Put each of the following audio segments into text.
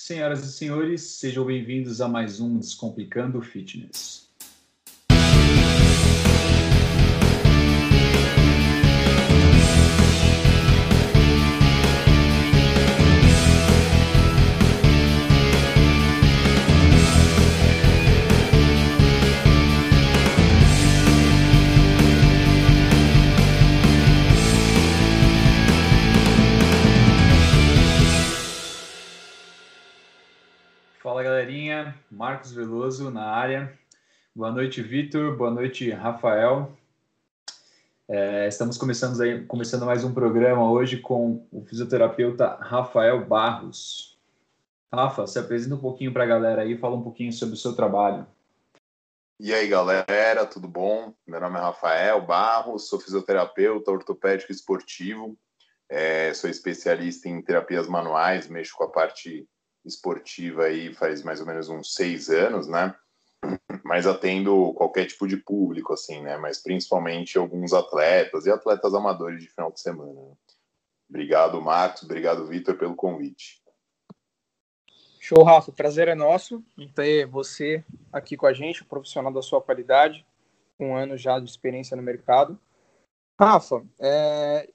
Senhoras e senhores, sejam bem-vindos a mais um Descomplicando Fitness. Marcos Veloso na área. Boa noite, Vitor. Boa noite, Rafael. É, estamos começando, aí, começando mais um programa hoje com o fisioterapeuta Rafael Barros. Rafa, se apresenta um pouquinho para a galera aí, fala um pouquinho sobre o seu trabalho. E aí, galera, tudo bom? Meu nome é Rafael Barros, sou fisioterapeuta ortopédico esportivo, é, sou especialista em terapias manuais, mexo com a parte esportiva aí faz mais ou menos uns seis anos, né? Mas atendo qualquer tipo de público, assim, né? Mas principalmente alguns atletas e atletas amadores de final de semana. Obrigado, Marcos. Obrigado, Vitor, pelo convite. Show, Rafa. Prazer é nosso em ter você aqui com a gente, profissional da sua qualidade, um ano já de experiência no mercado. Rafa, é,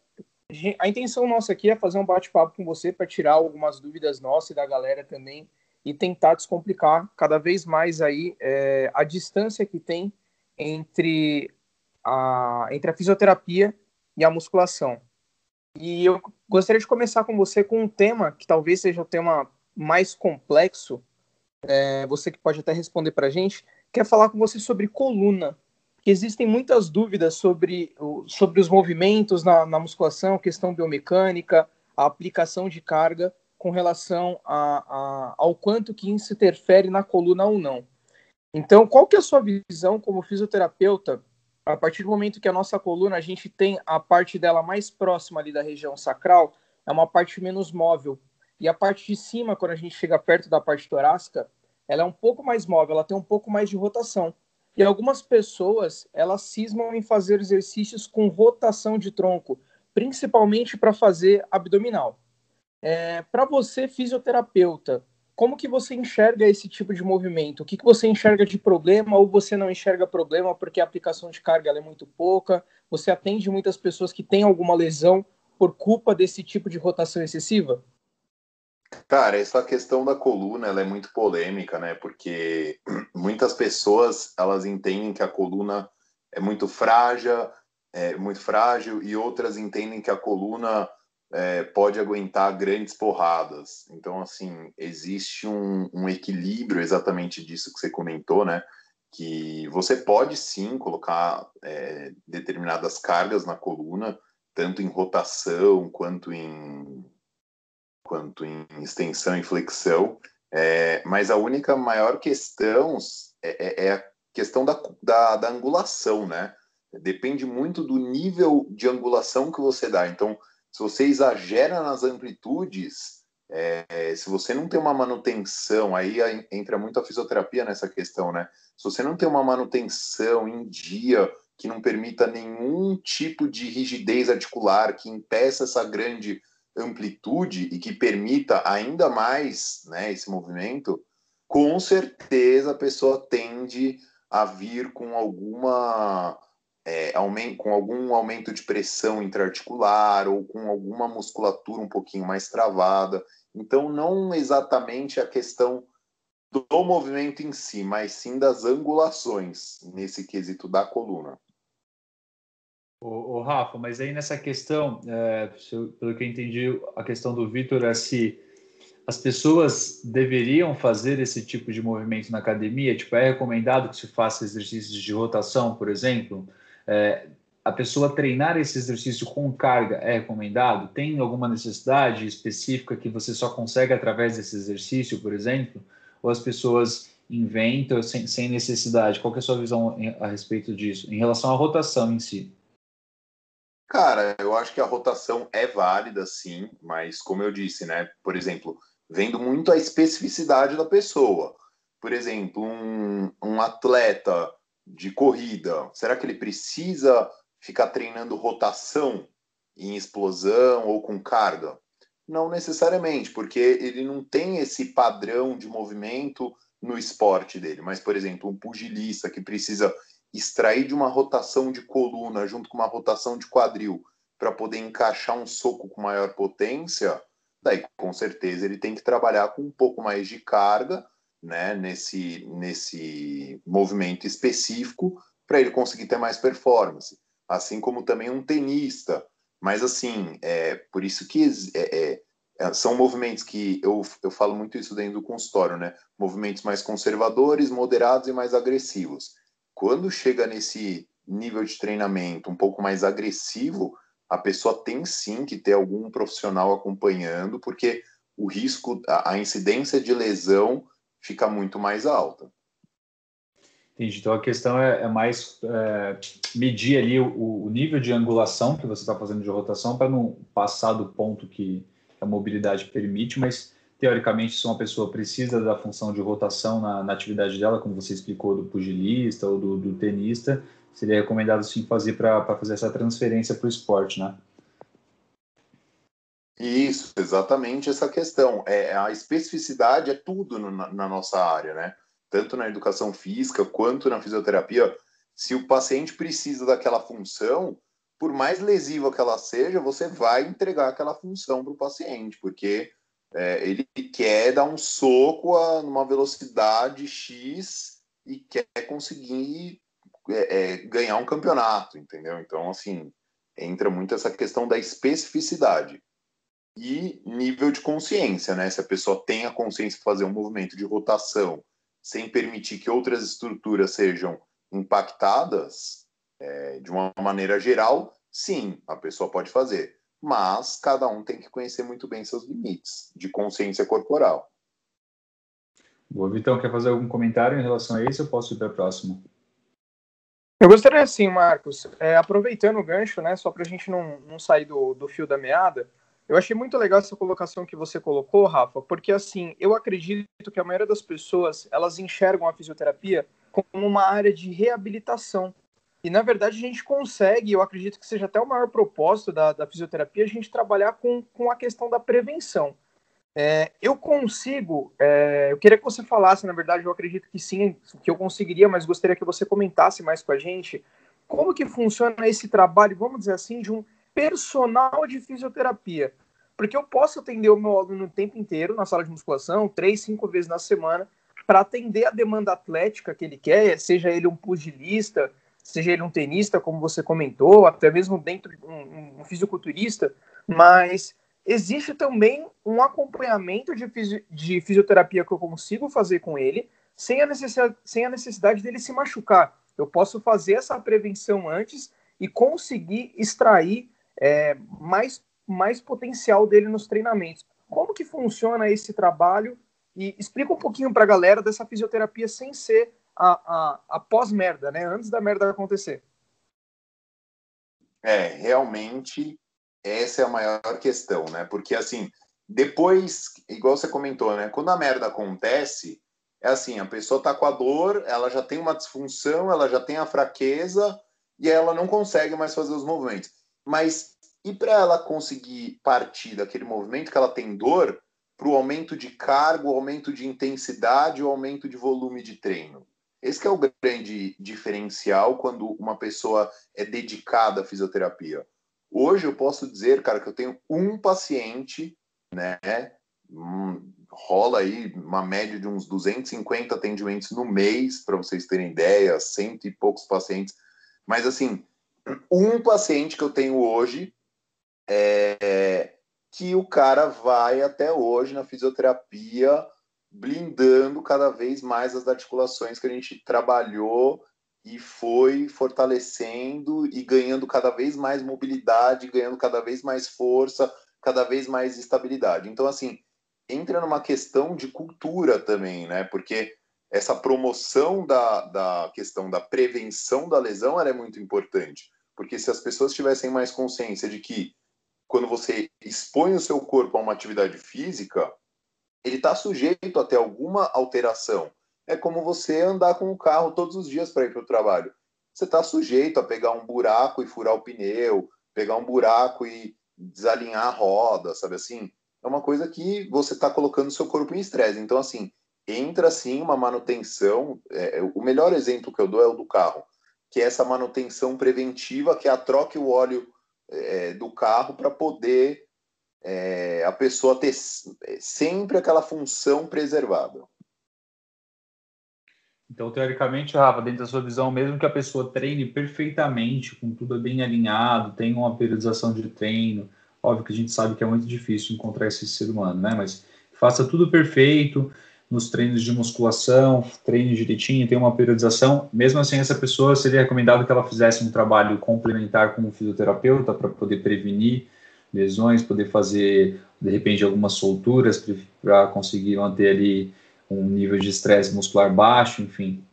a intenção nossa aqui é fazer um bate-papo com você para tirar algumas dúvidas nossas e da galera também e tentar descomplicar cada vez mais aí é, a distância que tem entre a, entre a fisioterapia e a musculação. E eu gostaria de começar com você com um tema que talvez seja o tema mais complexo, é, você que pode até responder para a gente, quer falar com você sobre coluna que existem muitas dúvidas sobre, sobre os movimentos na, na musculação, questão biomecânica, a aplicação de carga com relação a, a, ao quanto que isso interfere na coluna ou não. Então, qual que é a sua visão como fisioterapeuta a partir do momento que a nossa coluna, a gente tem a parte dela mais próxima ali da região sacral, é uma parte menos móvel. E a parte de cima, quando a gente chega perto da parte torácica, ela é um pouco mais móvel, ela tem um pouco mais de rotação. E algumas pessoas, elas cismam em fazer exercícios com rotação de tronco, principalmente para fazer abdominal. É, para você, fisioterapeuta, como que você enxerga esse tipo de movimento? O que, que você enxerga de problema ou você não enxerga problema porque a aplicação de carga é muito pouca? Você atende muitas pessoas que têm alguma lesão por culpa desse tipo de rotação excessiva? Cara, essa questão da coluna ela é muito polêmica, né? Porque muitas pessoas elas entendem que a coluna é muito frágil, é muito frágil, e outras entendem que a coluna é, pode aguentar grandes porradas. Então, assim, existe um, um equilíbrio exatamente disso que você comentou, né? Que você pode sim colocar é, determinadas cargas na coluna, tanto em rotação quanto em quanto em extensão e flexão, é, mas a única maior questão é, é, é a questão da, da, da, angulação, né? Depende muito do nível de angulação que você dá. Então, se você exagera nas amplitudes, é, se você não tem uma manutenção, aí entra muito a fisioterapia nessa questão, né? Se você não tem uma manutenção em dia que não permita nenhum tipo de rigidez articular, que impeça essa grande amplitude e que permita ainda mais né, esse movimento, com certeza a pessoa tende a vir com alguma é, aumento, com algum aumento de pressão intraarticular ou com alguma musculatura um pouquinho mais travada. Então, não exatamente a questão do movimento em si, mas sim das angulações nesse quesito da coluna. O, Rafa, mas aí nessa questão, é, pelo que eu entendi, a questão do Vitor é se as pessoas deveriam fazer esse tipo de movimento na academia? Tipo, é recomendado que se faça exercícios de rotação, por exemplo? É, a pessoa treinar esse exercício com carga é recomendado? Tem alguma necessidade específica que você só consegue através desse exercício, por exemplo? Ou as pessoas inventam sem, sem necessidade? Qual é a sua visão a respeito disso, em relação à rotação em si? Cara, eu acho que a rotação é válida, sim, mas como eu disse, né? Por exemplo, vendo muito a especificidade da pessoa. Por exemplo, um, um atleta de corrida, será que ele precisa ficar treinando rotação em explosão ou com carga? Não necessariamente, porque ele não tem esse padrão de movimento no esporte dele. Mas, por exemplo, um pugilista que precisa extrair de uma rotação de coluna junto com uma rotação de quadril para poder encaixar um soco com maior potência, daí com certeza ele tem que trabalhar com um pouco mais de carga, né, nesse nesse movimento específico para ele conseguir ter mais performance, assim como também um tenista. Mas assim, é por isso que é, é, é, são movimentos que eu, eu falo muito isso dentro do consultório, né? Movimentos mais conservadores, moderados e mais agressivos. Quando chega nesse nível de treinamento um pouco mais agressivo, a pessoa tem sim que ter algum profissional acompanhando, porque o risco, a, incidência de lesão fica muito mais alta. Entendi. Então a questão é, é mais é, medir ali o, o, nível de angulação que você está fazendo de rotação para não passar do ponto que a mobilidade permite, mas teoricamente se uma pessoa precisa da função de rotação na, na atividade dela, como você explicou do pugilista ou do, do tenista, seria recomendado sim fazer para fazer essa transferência para o esporte, né? Isso, exatamente essa questão. É, a especificidade é tudo no, na, nossa área, né? Tanto na educação física quanto na fisioterapia. Se o paciente precisa daquela função, por mais lesiva que ela seja, você vai entregar aquela função para o paciente, porque é, ele quer dar um soco a, numa velocidade X e quer conseguir é, é, ganhar um campeonato, entendeu? Então, assim, entra muito essa questão da especificidade e nível de consciência, né? Se a pessoa tem a consciência de fazer um movimento de rotação sem permitir que outras estruturas sejam impactadas, é, de uma maneira geral, sim, a pessoa pode fazer. Mas cada um tem que conhecer muito bem seus limites de consciência corporal. Boa, Vitão, quer fazer algum comentário em relação a isso ou posso ir para a próxima? Eu gostaria assim, Marcos, é, aproveitando o gancho, né, só para a gente não, não sair do, do fio da meada, eu achei muito legal essa colocação que você colocou, Rafa, porque assim, eu acredito que a maioria das pessoas, elas enxergam a fisioterapia como uma área de reabilitação. E na verdade a gente consegue, eu acredito que seja até o maior propósito da, da fisioterapia, a gente trabalhar com, com a questão da prevenção. É, eu consigo, é, eu queria que você falasse, na verdade, eu acredito que sim, que eu conseguiria, mas gostaria que você comentasse mais com a gente como que funciona esse trabalho, vamos dizer assim, de um personal de fisioterapia. Porque eu posso atender o meu aluno o tempo inteiro na sala de musculação, três, cinco vezes na semana, para atender a demanda atlética que ele quer, seja ele um pugilista, seja ele um tenista, como você comentou, até mesmo dentro um, um fisiculturista, mas existe também um acompanhamento de, fisi de fisioterapia que eu consigo fazer com ele, sem a, necessidade, sem a necessidade dele se machucar. Eu posso fazer essa prevenção antes e conseguir extrair é, mais, mais potencial dele nos treinamentos. Como que funciona esse trabalho? E explica um pouquinho para a galera dessa fisioterapia sem ser a, a, a pós-merda, né? Antes da merda acontecer. É, realmente essa é a maior questão, né? Porque assim, depois, igual você comentou, né? Quando a merda acontece, é assim, a pessoa tá com a dor, ela já tem uma disfunção, ela já tem a fraqueza e ela não consegue mais fazer os movimentos. Mas e para ela conseguir partir daquele movimento que ela tem dor para o aumento de cargo, aumento de intensidade, o aumento de volume de treino? Esse é o grande diferencial quando uma pessoa é dedicada à fisioterapia. Hoje eu posso dizer, cara, que eu tenho um paciente, né? Hum, rola aí uma média de uns 250 atendimentos no mês, para vocês terem ideia, cento e poucos pacientes. Mas assim, um paciente que eu tenho hoje é que o cara vai até hoje na fisioterapia blindando cada vez mais as articulações que a gente trabalhou e foi fortalecendo e ganhando cada vez mais mobilidade, ganhando cada vez mais força, cada vez mais estabilidade. Então, assim, entra numa questão de cultura também, né? Porque essa promoção da, da questão da prevenção da lesão é muito importante. Porque se as pessoas tivessem mais consciência de que quando você expõe o seu corpo a uma atividade física, ele está sujeito a ter alguma alteração é como você andar com o carro todos os dias para ir para o trabalho. Você está sujeito a pegar um buraco e furar o pneu, pegar um buraco e desalinhar a roda, sabe assim? é uma coisa que você está colocando o seu corpo em estresse. Então, assim, entra sim uma manutenção. É, o melhor exemplo que eu dou é o do carro, que é essa manutenção preventiva, que é a troca o óleo é, do carro para poder é, a pessoa ter sempre aquela função preservada. Então, teoricamente, Rafa, dentro da sua visão, mesmo que a pessoa treine perfeitamente, com tudo bem alinhado, tenha uma periodização de treino, óbvio que a gente sabe que é muito difícil encontrar esse ser humano, né? Mas faça tudo perfeito nos treinos de musculação, treine direitinho, tenha uma periodização. Mesmo assim, essa pessoa seria recomendado que ela fizesse um trabalho complementar com um fisioterapeuta para poder prevenir lesões, poder fazer, de repente, algumas solturas para conseguir manter ali um nível de estresse muscular baixo, enfim.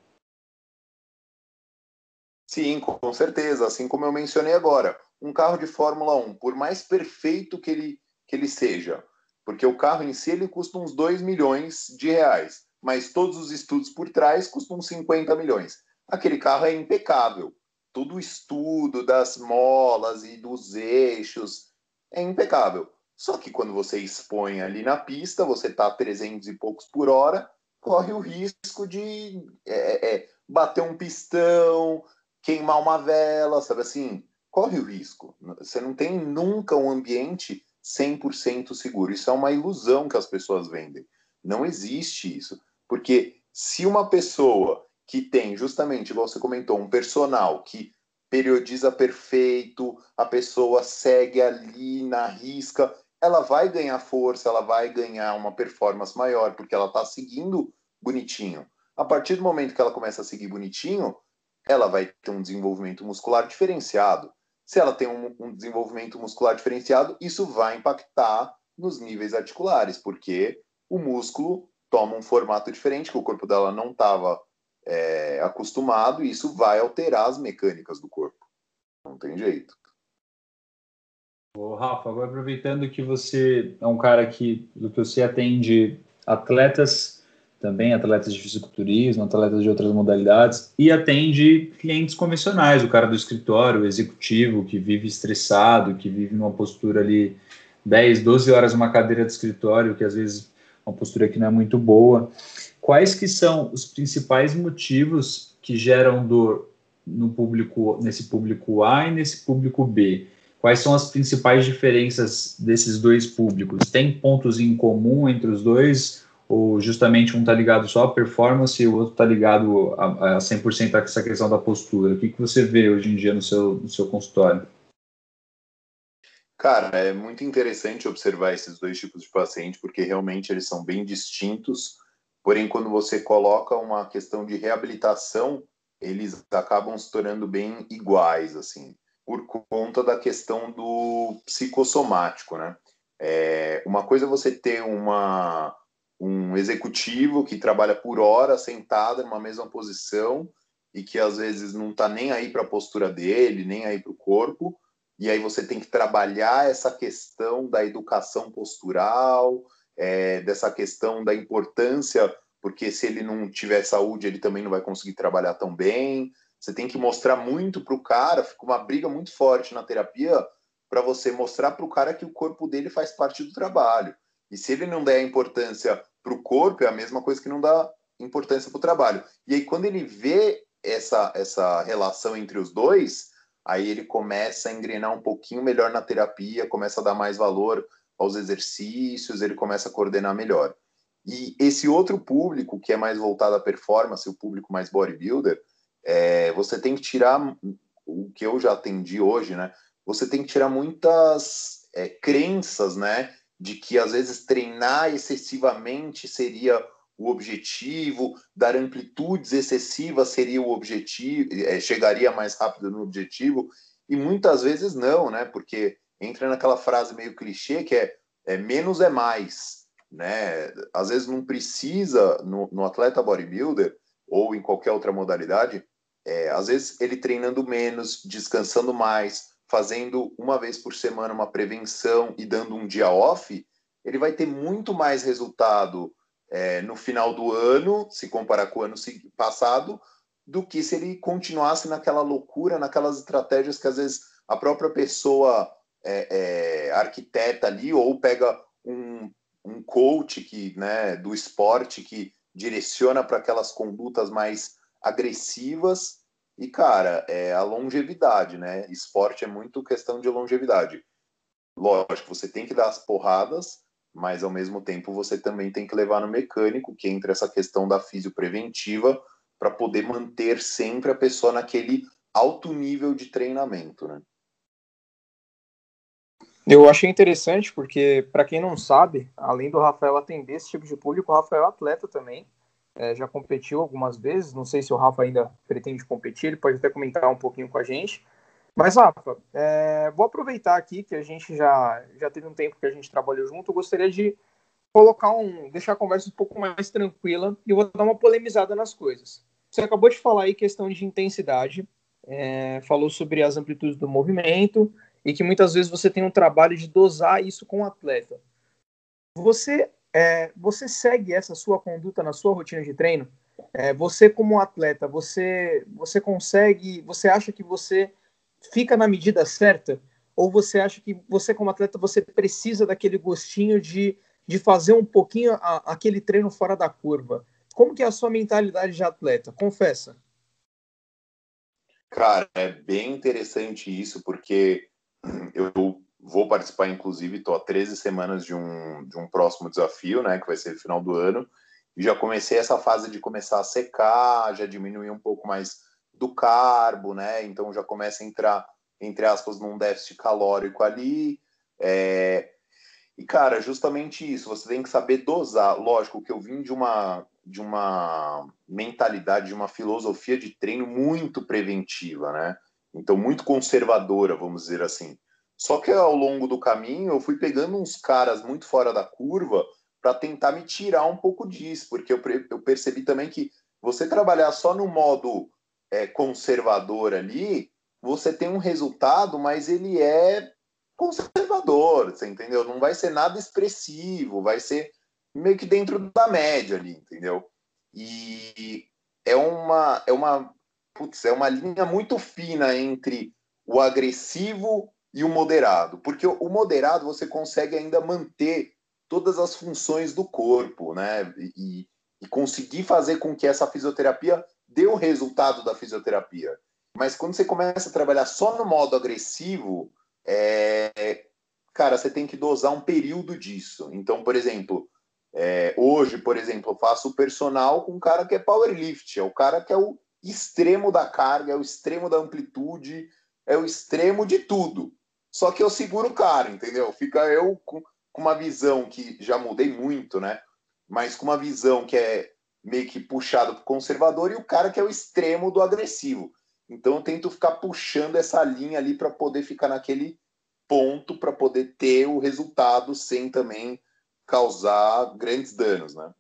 Sim, com certeza. Assim como eu mencionei agora, um carro de Fórmula 1, por mais perfeito que ele, que ele seja, porque o carro em si ele custa uns 2 milhões de reais, mas todos os estudos por trás custam 50 milhões. Aquele carro é impecável. Todo o estudo das molas e dos eixos é impecável. Só que quando você expõe ali na pista, você está a 300 e poucos por hora, corre o risco de é, é, bater um pistão, queimar uma vela, sabe assim? Corre o risco. Você não tem nunca um ambiente 100% seguro. Isso é uma ilusão que as pessoas vendem. Não existe isso. Porque se uma pessoa que tem, justamente, igual você comentou, um personal que periodiza perfeito, a pessoa segue ali na risca, ela vai ganhar força, ela vai ganhar uma performance maior, porque ela está seguindo bonitinho. A partir do momento que ela começa a seguir bonitinho, ela vai ter um desenvolvimento muscular diferenciado. Se ela tem um, um desenvolvimento muscular diferenciado, isso vai impactar nos níveis articulares, porque o músculo toma um formato diferente que o corpo dela não estava é, acostumado e isso vai alterar as mecânicas do corpo. Não tem jeito. Ô, Rafa, agora aproveitando que você é um cara que, do que você atende atletas, também atletas de fisiculturismo, atletas de outras modalidades, e atende clientes convencionais, o cara do escritório, o executivo, que vive estressado, que vive numa postura ali 10, 12 horas numa cadeira de escritório, que às vezes uma postura que não é muito boa. Quais que são os principais motivos que geram dor no público, nesse público A e nesse público B? Quais são as principais diferenças desses dois públicos? Tem pontos em comum entre os dois? Ou justamente um está ligado só à performance e o outro está ligado a, a 100% a essa questão da postura? O que, que você vê hoje em dia no seu, no seu consultório? Cara, é muito interessante observar esses dois tipos de paciente, porque realmente eles são bem distintos. Porém, quando você coloca uma questão de reabilitação, eles acabam se tornando bem iguais, assim por conta da questão do psicossomático, né? É, uma coisa é você ter uma, um executivo que trabalha por hora sentado numa mesma posição e que às vezes não está nem aí para a postura dele, nem aí para o corpo, e aí você tem que trabalhar essa questão da educação postural, é, dessa questão da importância, porque se ele não tiver saúde, ele também não vai conseguir trabalhar tão bem. Você tem que mostrar muito para o cara, fica uma briga muito forte na terapia para você mostrar para o cara que o corpo dele faz parte do trabalho. E se ele não der importância para o corpo, é a mesma coisa que não dá importância para o trabalho. E aí, quando ele vê essa, essa relação entre os dois, aí ele começa a engrenar um pouquinho melhor na terapia, começa a dar mais valor aos exercícios, ele começa a coordenar melhor. E esse outro público, que é mais voltado à performance, o público mais bodybuilder, é, você tem que tirar o que eu já atendi hoje, né? Você tem que tirar muitas é, crenças, né? De que às vezes treinar excessivamente seria o objetivo, dar amplitudes excessivas seria o objetivo, é, chegaria mais rápido no objetivo, e muitas vezes não, né? Porque entra naquela frase meio clichê que é, é menos é mais, né? Às vezes não precisa, no, no atleta bodybuilder, ou em qualquer outra modalidade, é, às vezes ele treinando menos, descansando mais, fazendo uma vez por semana uma prevenção e dando um dia off, ele vai ter muito mais resultado é, no final do ano, se comparar com o ano passado, do que se ele continuasse naquela loucura, naquelas estratégias que às vezes a própria pessoa é, é, arquiteta ali ou pega um, um coach que, né, do esporte que direciona para aquelas condutas mais agressivas. E, cara, é a longevidade, né? Esporte é muito questão de longevidade. Lógico, você tem que dar as porradas, mas ao mesmo tempo você também tem que levar no mecânico, que entra essa questão da fisiopreventiva, para poder manter sempre a pessoa naquele alto nível de treinamento, né? Eu achei interessante porque, para quem não sabe, além do Rafael atender esse tipo de público, o Rafael é atleta também. É, já competiu algumas vezes. Não sei se o Rafa ainda pretende competir, ele pode até comentar um pouquinho com a gente. Mas, Rafa, é, vou aproveitar aqui que a gente já, já teve um tempo que a gente trabalhou junto. Eu gostaria de colocar um. deixar a conversa um pouco mais tranquila e vou dar uma polemizada nas coisas. Você acabou de falar aí questão de intensidade, é, falou sobre as amplitudes do movimento e que muitas vezes você tem um trabalho de dosar isso com o atleta. Você, é, você segue essa sua conduta na sua rotina de treino? É, você como atleta, você, você consegue, você acha que você fica na medida certa? Ou você acha que você como atleta, você precisa daquele gostinho de, de fazer um pouquinho a, aquele treino fora da curva? Como que é a sua mentalidade de atleta? Confessa. Cara, é bem interessante isso, porque eu vou participar, inclusive, estou há 13 semanas de um, de um próximo desafio, né, que vai ser no final do ano, e já comecei essa fase de começar a secar, já diminuir um pouco mais do carbo, né, então já começa a entrar, entre aspas, num déficit calórico ali, é... e, cara, justamente isso, você tem que saber dosar, lógico que eu vim de uma, de uma mentalidade, de uma filosofia de treino muito preventiva, né, então muito conservadora, vamos dizer assim. Só que ao longo do caminho eu fui pegando uns caras muito fora da curva para tentar me tirar um pouco disso, porque eu, eu, percebi também que você trabalhar só no modo é, conservador ali, você tem um resultado, mas ele é conservador, você entendeu? Não vai ser nada expressivo, vai ser meio que dentro da média ali, entendeu? E é uma, é uma putz, é uma linha muito fina entre o agressivo e o moderado, porque o moderado você consegue ainda manter todas as funções do corpo, né? E, e conseguir fazer com que essa fisioterapia dê o resultado da fisioterapia. Mas quando você começa a trabalhar só no modo agressivo, é, cara, você tem que dosar um período disso. Então, por exemplo, é, hoje, por exemplo, eu faço o personal com um cara que é powerlift, é o cara que é o extremo da carga, é o extremo da amplitude, é o extremo de tudo. Só que eu seguro o cara, entendeu? Fica eu com, com uma visão que já mudei muito, né? Mas com uma visão que é meio que puxado para conservador e o cara que é o extremo do agressivo. Então eu tento ficar puxando essa linha ali para poder ficar naquele ponto para poder ter o resultado sem também causar grandes danos, né?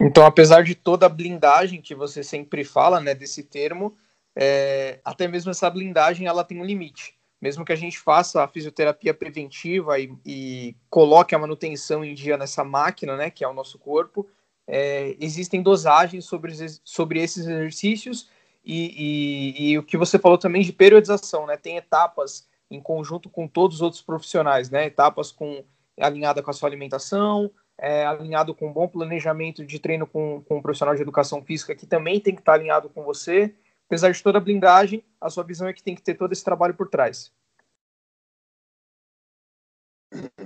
Então, apesar de toda a blindagem que você sempre fala, né, desse termo, é, até mesmo essa blindagem ela tem um limite. Mesmo que a gente faça a fisioterapia preventiva e, e coloque a manutenção em dia nessa máquina, né, que é o nosso corpo, é, existem dosagens sobre, sobre esses exercícios e, e, e, o que você falou também de periodização, né? Tem etapas em conjunto com todos os outros profissionais, né? Etapas com alinhada com a sua alimentação, é, alinhado com um bom planejamento de treino com, com um profissional de educação física que também tem que estar alinhado com você. Apesar de toda a blindagem, a sua visão é que tem que ter todo esse trabalho por trás.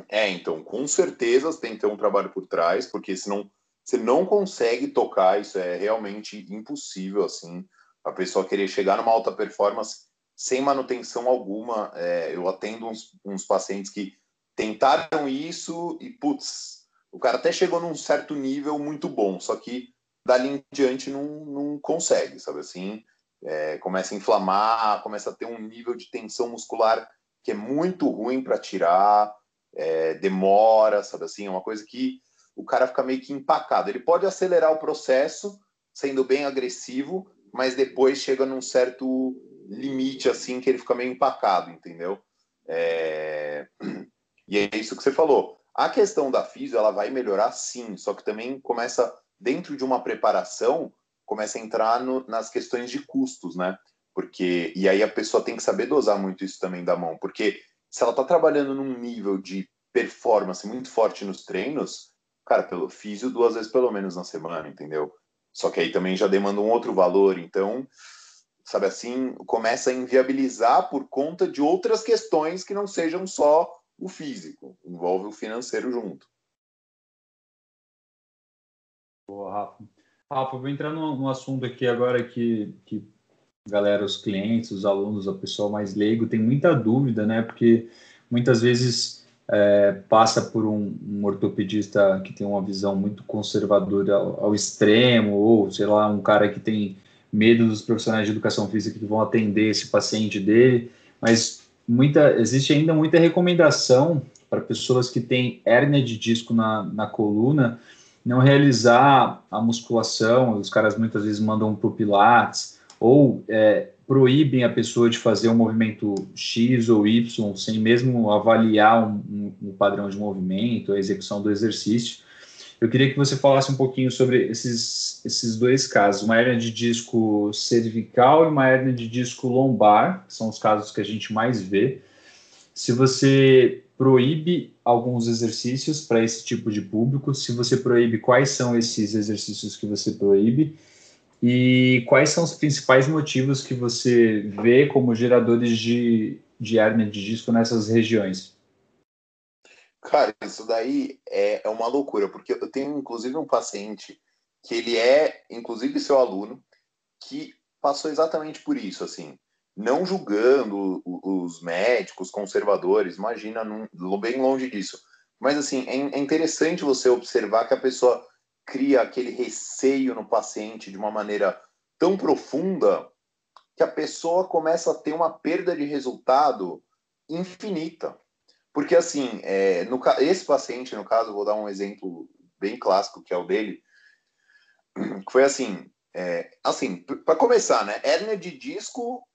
É, então, com certeza tem que ter um trabalho por trás, porque senão você não consegue tocar, isso é realmente impossível, assim, a pessoa querer chegar numa alta performance sem manutenção alguma. É, eu atendo uns, uns pacientes que tentaram isso e, putz, o cara até chegou num certo nível muito bom, só que dali em diante não, não consegue, sabe assim? É, começa a inflamar, começa a ter um nível de tensão muscular que é muito ruim para tirar, é, demora, sabe assim? É uma coisa que o cara fica meio que empacado. Ele pode acelerar o processo, sendo bem agressivo, mas depois chega num certo limite, assim, que ele fica meio empacado, entendeu? É... E é isso que você falou. A questão da física ela vai melhorar sim, só que também começa, dentro de uma preparação, começa a entrar no, nas questões de custos, né? Porque, e aí a pessoa tem que saber dosar muito isso também da mão, porque se ela está trabalhando num nível de performance muito forte nos treinos, cara, pelo físio duas vezes pelo menos na semana, entendeu? Só que aí também já demanda um outro valor, então, sabe assim, começa a inviabilizar por conta de outras questões que não sejam só o físico, envolve o financeiro junto. Boa, Rafa. Rafa, vou entrar num, assunto aqui agora que, que galera, os clientes, os alunos, o pessoal mais leigo tem muita dúvida, né? Porque muitas vezes é, passa por um, um, ortopedista que tem uma visão muito conservadora ao, ao, extremo, ou sei lá, um cara que tem medo dos profissionais de educação física que vão atender esse paciente dele, mas muita, existe ainda muita recomendação para pessoas que têm hérnia de disco na, na coluna não realizar a musculação, os caras muitas vezes mandam para o Pilates, ou é, proíbem a pessoa de fazer um movimento X ou Y sem mesmo avaliar um, um, um, padrão de movimento, a execução do exercício. Eu queria que você falasse um pouquinho sobre esses, esses dois casos, uma hernia de disco cervical e uma hernia de disco lombar, que são os casos que a gente mais vê. Se você proíbe alguns exercícios para esse tipo de público, se você proíbe, quais são esses exercícios que você proíbe, e quais são os principais motivos que você vê como geradores de, de hernia de disco nessas regiões? Cara, isso daí é, é uma loucura, porque eu tenho inclusive um paciente que ele é, inclusive, seu aluno, que passou exatamente por isso, assim, não julgando os médicos conservadores, imagina, bem longe disso. Mas, assim, é, é interessante você observar que a pessoa cria aquele receio no paciente de uma maneira tão profunda que a pessoa começa a ter uma perda de resultado infinita. Porque, assim, é, no, esse paciente, no caso, vou dar um exemplo bem clássico, que é o dele, que foi assim, é, assim, para começar, né, hérnia de disco,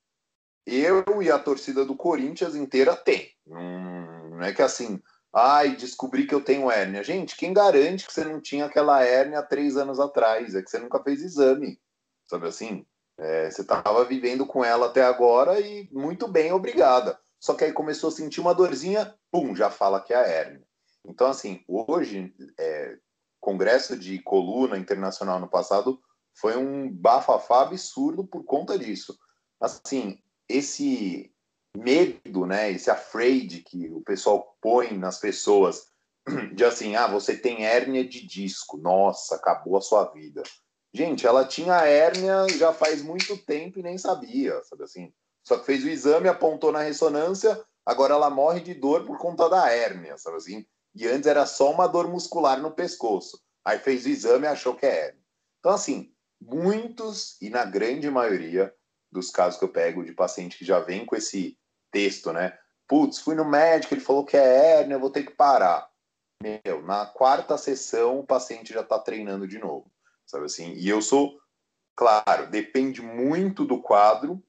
eu e a torcida do Corinthians inteira tem. Hum, não é que assim, Ai, descobri que eu tenho hérnia. Gente, quem garante que você não tinha aquela hérnia três anos atrás? É que você nunca fez exame, sabe assim? É, você estava vivendo com ela até agora e muito bem, obrigada. Só que aí começou a sentir uma dorzinha, pum, já fala que é a hérnia. Então, assim, hoje, é, Congresso de Coluna Internacional no passado foi um bafafá absurdo por conta disso. Assim, esse medo, né, esse afraid que o pessoal põe nas pessoas de assim, ah, você tem hérnia de disco, nossa, acabou a sua vida. Gente, ela tinha hérnia já faz muito tempo e nem sabia, sabe assim? Só que fez o exame, apontou na ressonância, agora ela morre de dor por conta da hérnia, sabe assim? E antes era só uma dor muscular no pescoço. Aí fez o exame e achou que é hérnia. Então, assim, muitos, e na grande maioria dos casos que eu pego de paciente que já vem com esse texto, né? Putz, fui no médico, ele falou que é hérnia, eu vou ter que parar. Meu, na quarta sessão o paciente já está treinando de novo, sabe assim? E eu sou, claro, depende muito do quadro,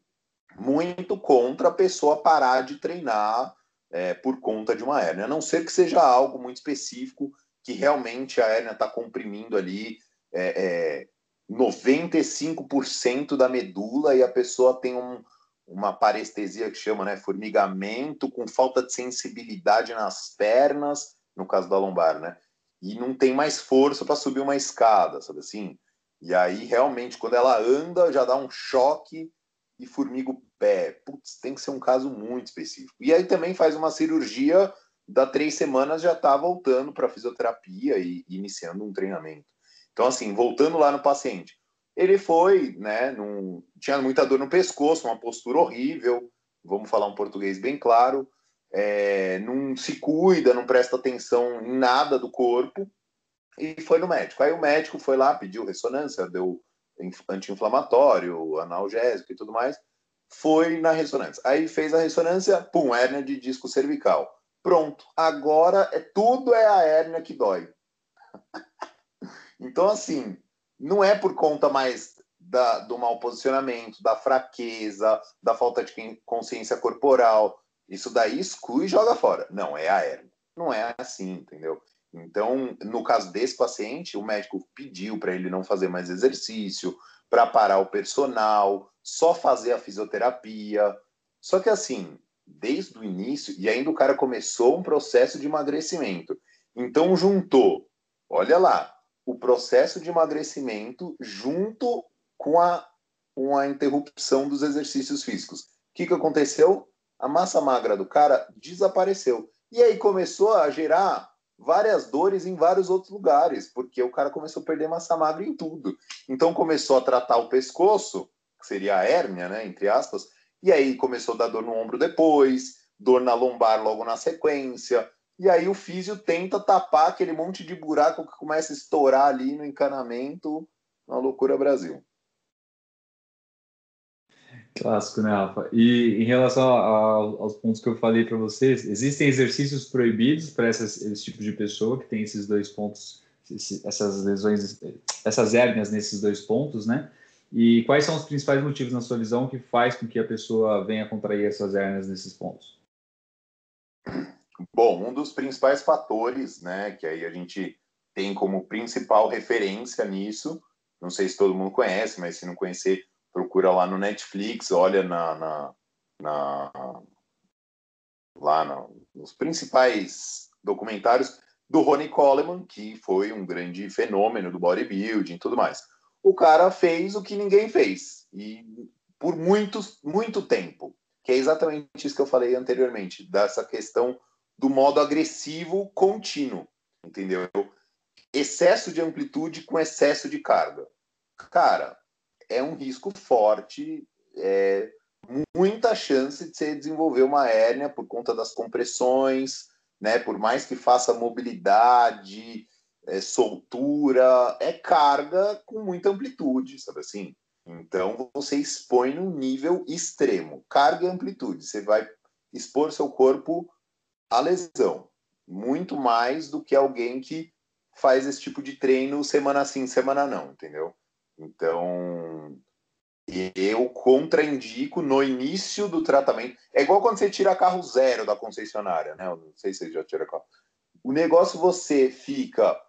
muito contra a pessoa parar de treinar é, por conta de uma hérnia, a não ser que seja algo muito específico, que realmente a hérnia está comprimindo ali é, é, 95% da medula e a pessoa tem um, uma parestesia que chama, né, formigamento, com falta de sensibilidade nas pernas, no caso da lombar, né? E não tem mais força para subir uma escada, sabe assim? E aí, realmente, quando ela anda, já dá um choque e formiga o pé. Putz, tem que ser um caso muito específico. E aí também faz uma cirurgia, da três semanas já está voltando para fisioterapia e iniciando um treinamento. Então, assim, voltando lá no paciente, ele foi, né, num, tinha muita dor no pescoço, uma postura horrível, vamos falar um português bem claro, é, não se cuida, não presta atenção em nada do corpo, e foi no médico. Aí o médico foi lá, pediu ressonância, deu anti-inflamatório, analgésico e tudo mais, foi na ressonância. Aí fez a ressonância, pum, hérnia de disco cervical. Pronto, agora é tudo é a hérnia que dói. então, assim, não é por conta mais da, do mau posicionamento, da fraqueza, da falta de consciência corporal. Isso daí exclui e joga fora. Não, é a hernia. Não é assim, entendeu? Então, no caso desse paciente, o médico pediu para ele não fazer mais exercício, para parar o personal, só fazer a fisioterapia. Só que assim, desde o início, e ainda o cara começou um processo de emagrecimento. Então juntou, olha lá, o processo de emagrecimento junto com a, com a interrupção dos exercícios físicos. O que, que aconteceu? A massa magra do cara desapareceu. E aí começou a gerar várias dores em vários outros lugares, porque o cara começou a perder massa magra em tudo. Então começou a tratar o pescoço, que seria a hérnia, né, entre aspas, e aí começou a dar dor no ombro depois, dor na lombar logo na sequência, e aí o físio tenta tapar aquele monte de buraco que começa a estourar ali no encanamento, na loucura Brasil. Clássico, né, Rafa? E em relação aos pontos que eu falei para vocês, existem exercícios proibidos para esse tipo de pessoa que tem esses dois pontos, essas lesões, essas hérnias nesses dois pontos, né? E quais são os principais motivos, na sua visão, que faz com que a pessoa venha contrair essas hérnias nesses pontos? Bom, um dos principais fatores, né, que aí a gente tem como principal referência nisso, não sei se todo mundo conhece, mas se não conhecer, procura lá no Netflix, olha na, na, na lá no, nos principais documentários do Ronnie Coleman, que foi um grande fenômeno do bodybuilding e tudo mais. O cara fez o que ninguém fez, e por muito, muito tempo, que é exatamente isso que eu falei anteriormente, dessa questão do modo agressivo contínuo, entendeu? Excesso de amplitude com excesso de carga. Cara, é um risco forte, é, muita chance de você desenvolver uma hérnia por conta das compressões, né? Por mais que faça mobilidade, é, soltura, é carga com muita amplitude, sabe assim? Então você expõe num nível extremo, carga e amplitude. Você vai expor seu corpo à lesão, muito mais do que alguém que faz esse tipo de treino semana sim, semana não, entendeu? Então, eu contraindico no início do tratamento. É igual quando você tira carro zero da concessionária, né? Eu não sei se você já tira carro. O negócio você fica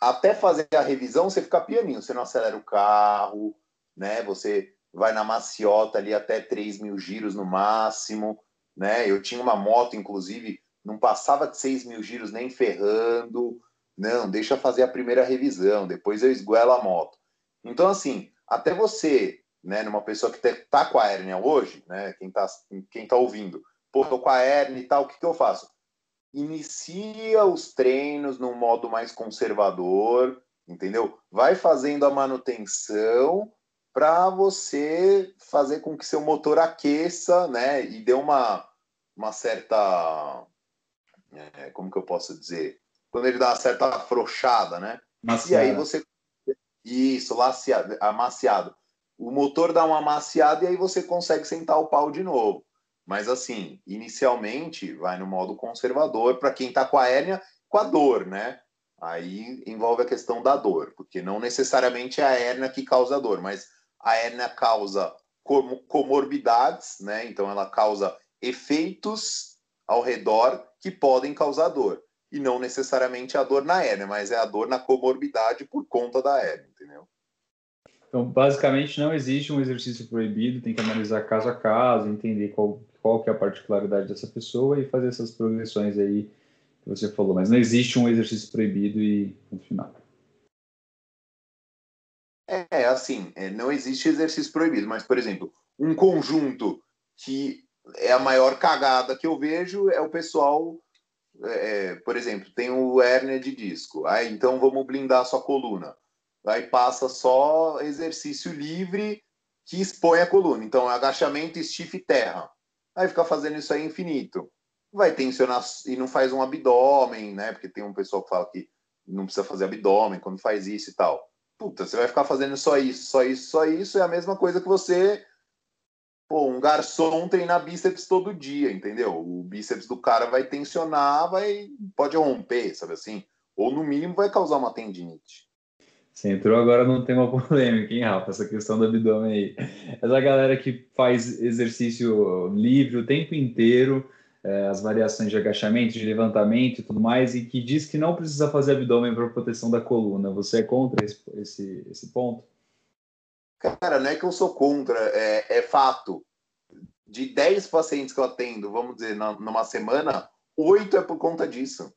até fazer a revisão, você fica pianinho, você não acelera o carro, né? Você vai na maciota ali até 3 mil giros no máximo, né? Eu tinha uma moto, inclusive, não passava de 6 mil giros nem ferrando. Não, deixa fazer a primeira revisão, depois eu esguelo a moto. Então, assim, até você, né, numa pessoa que tá com a hérnia hoje, né, quem tá, quem tá ouvindo, pô, tô com a hérnia e tal, o que, que eu faço? Inicia os treinos num modo mais conservador, entendeu? Vai fazendo a manutenção para você fazer com que seu motor aqueça, né, e dê uma, uma certa, é, como que eu posso dizer? Quando ele dá uma certa afrouxada, né? E aí você isso, laceado, amaciado. O motor dá uma amaciada e aí você consegue sentar o pau de novo. Mas assim, inicialmente vai no modo conservador para quem está com a hérnia, com a dor, né? Aí envolve a questão da dor, porque não necessariamente é a hérnia que causa dor, mas a hérnia causa comorbidades, né? Então ela causa efeitos ao redor que podem causar dor e não necessariamente a dor na hérnia, mas é a dor na comorbidade por conta da hérnia, entendeu? Então, basicamente, não existe um exercício proibido, tem que analisar caso a caso, entender qual, qual que é a particularidade dessa pessoa e fazer essas progressões aí que você falou, mas não existe um exercício proibido e no final. É, assim, é, não existe exercício proibido, mas, por exemplo, um conjunto que é a maior cagada que eu vejo é o pessoal é, por exemplo, tem o hérnia de disco, aí então vamos blindar a sua coluna. Aí passa só exercício livre que expõe a coluna. Então, agachamento, stiff terra. Aí fica fazendo isso aí infinito. Vai tensionar e não faz um abdômen, né? Porque tem um pessoal que fala que não precisa fazer abdômen quando faz isso e tal. Puta, você vai ficar fazendo só isso, só isso, só isso, é a mesma coisa que você Pô, um garçom treina bíceps todo dia, entendeu? O bíceps do cara vai tensionar, vai pode romper, sabe assim? Ou no mínimo vai causar uma tendinite. Você entrou agora num tema polêmico, hein, Rafa? Essa questão do abdômen aí. Essa galera que faz exercício livre o tempo inteiro, é, as variações de agachamento, de levantamento e tudo mais, e que diz que não precisa fazer abdômen para proteção da coluna. Você é contra esse, esse, esse ponto? Cara, não é que eu sou contra, é, é fato. de 10 pacientes que eu atendo, vamos dizer, numa semana, oito é por conta disso.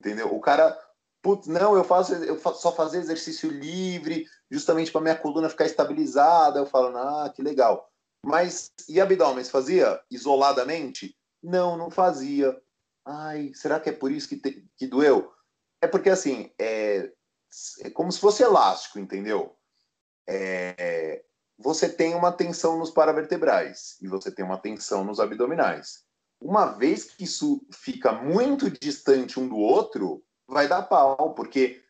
Entendeu? O cara, putz, não, eu faço, eu faço só fazer exercício livre, justamente para minha coluna ficar estabilizada. Eu falo, ah, que legal. Mas e abdômen? Fazia isoladamente? Não, não fazia. Ai, será que é por isso que, te, que doeu? É porque assim, é, é como se fosse elástico, entendeu? É, você tem uma tensão nos paravertebrais e você tem uma tensão nos abdominais. Uma vez que isso fica muito distante um do outro, vai dar pau, porque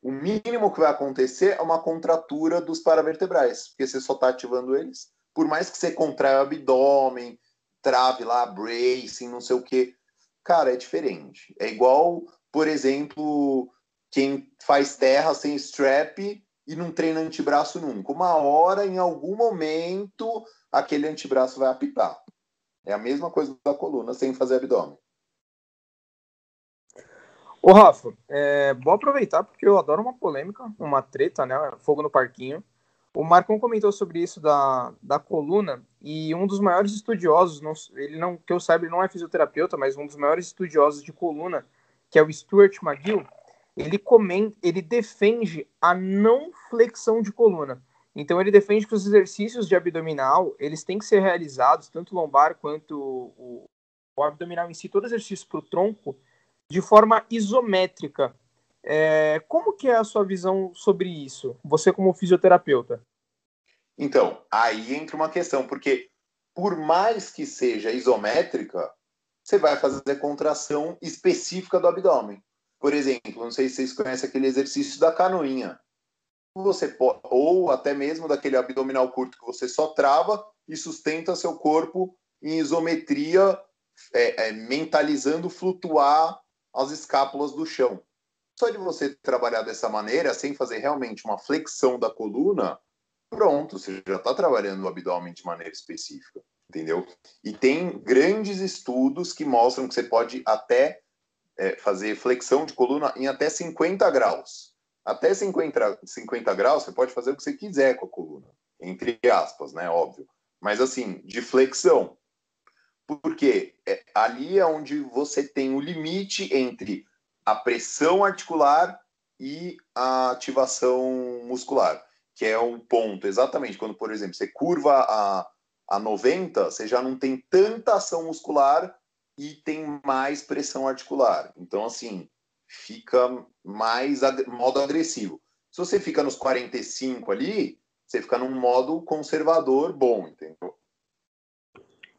o mínimo que vai acontecer é uma contratura dos paravertebrais, porque você só está ativando eles. Por mais que você contraia o abdômen, trave lá, bracing, não sei o que, cara, é diferente. É igual, por exemplo, quem faz terra sem strap e não treina antebraço nunca. Uma hora, em algum momento, aquele antebraço vai apitar. É a mesma coisa da coluna sem fazer abdômen. Ô, Rafa, é, vou aproveitar porque eu adoro uma polêmica, uma treta, né? Fogo no parquinho. O Marcon comentou sobre isso da, da coluna e um dos maiores estudiosos, não, ele não, que eu saiba, ele não é fisioterapeuta, mas um dos maiores estudiosos de coluna, que é o Stuart McGill, ele comenta, ele defende a não flexão de coluna. Então ele defende que os exercícios de abdominal, eles têm que ser realizados, tanto lombar quanto o, o abdominal em si, todo exercício para o tronco, de forma isométrica. É, como que é a sua visão sobre isso? Você como fisioterapeuta? Então, aí entra uma questão, porque por mais que seja isométrica, você vai fazer contração específica do abdômen. Por exemplo, não sei se vocês conhecem aquele exercício da canoinha. Você pode, ou até mesmo daquele abdominal curto que você só trava e sustenta seu corpo em isometria, é, é, mentalizando flutuar as escápulas do chão. Só de você trabalhar dessa maneira, sem fazer realmente uma flexão da coluna, pronto, você já está trabalhando o abdômen de maneira específica, entendeu? E tem grandes estudos que mostram que você pode até é, fazer flexão de coluna em até 50 graus. Até 50, 50 graus, você pode fazer o que você quiser com a coluna, entre aspas, né? Óbvio. Mas assim, de flexão. Porque é, ali é onde você tem o limite entre a pressão articular e a ativação muscular, que é um ponto exatamente quando, por exemplo, você curva a, a 90, você já não tem tanta ação muscular e tem mais pressão articular. Então, assim, fica mais modo agressivo. Se você fica nos 45 ali, você fica num modo conservador bom, entendeu?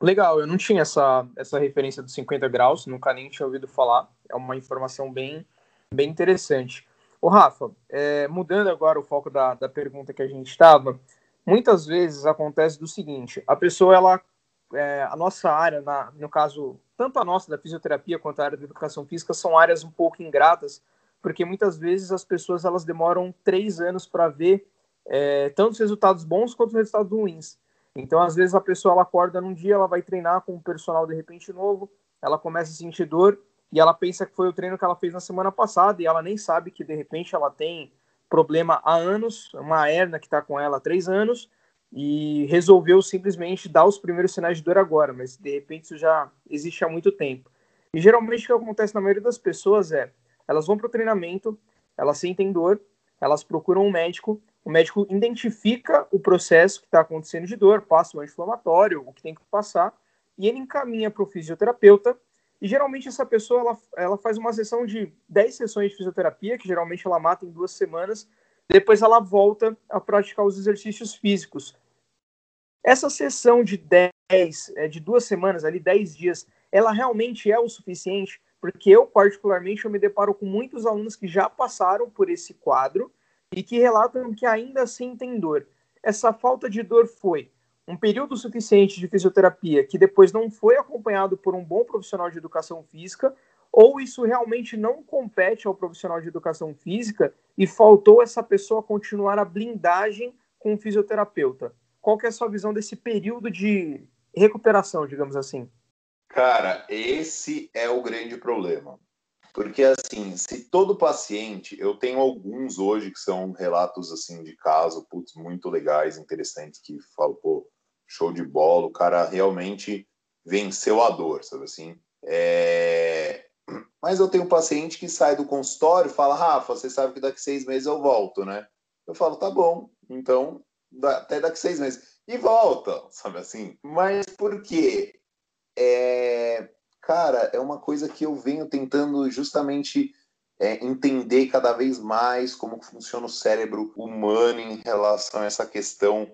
Legal, eu não tinha essa, essa referência dos 50 graus, nunca nem tinha ouvido falar. É uma informação bem, bem interessante. Ô, Rafa, é, mudando agora o foco da, da pergunta que a gente estava, muitas vezes acontece do seguinte: a pessoa, ela, é, a nossa área, na, no caso, tanto a nossa da fisioterapia quanto a área da educação física são áreas um pouco ingratas, porque muitas vezes as pessoas elas demoram três anos para ver é, tanto os resultados bons quanto os resultados ruins. Então, às vezes a pessoa ela acorda num dia, ela vai treinar com um personal de repente novo, ela começa a sentir dor e ela pensa que foi o treino que ela fez na semana passada e ela nem sabe que de repente ela tem problema há anos, uma hernia que está com ela há três anos e resolveu simplesmente dar os primeiros sinais de dor agora, mas de repente isso já existe há muito tempo. E geralmente o que acontece na maioria das pessoas é, elas vão para o treinamento, elas sentem dor, elas procuram um médico, o médico identifica o processo que está acontecendo de dor, passa o anti-inflamatório, o que tem que passar, e ele encaminha para o fisioterapeuta, e geralmente essa pessoa ela, ela faz uma sessão de 10 sessões de fisioterapia, que geralmente ela mata em duas semanas, depois ela volta a praticar os exercícios físicos. Essa sessão de 10, é, de duas semanas, ali 10 dias, ela realmente é o suficiente? Porque eu, particularmente, eu me deparo com muitos alunos que já passaram por esse quadro e que relatam que ainda assim tem dor. Essa falta de dor foi um período suficiente de fisioterapia que depois não foi acompanhado por um bom profissional de educação física ou isso realmente não compete ao profissional de educação física e faltou essa pessoa continuar a blindagem com o fisioterapeuta? Qual que é a sua visão desse período de recuperação, digamos assim? Cara, esse é o grande problema. Porque, assim, se todo paciente, eu tenho alguns hoje que são relatos, assim, de caso, putz, muito legais, interessantes, que falo, pô, show de bola, o cara realmente venceu a dor, sabe assim? É... Mas eu tenho um paciente que sai do consultório e fala, Rafa, você sabe que daqui seis meses eu volto, né? Eu falo, tá bom, então até daqui seis meses. E volta, sabe assim? Mas por quê? É... Cara, é uma coisa que eu venho tentando justamente é, entender cada vez mais como funciona o cérebro humano em relação a essa questão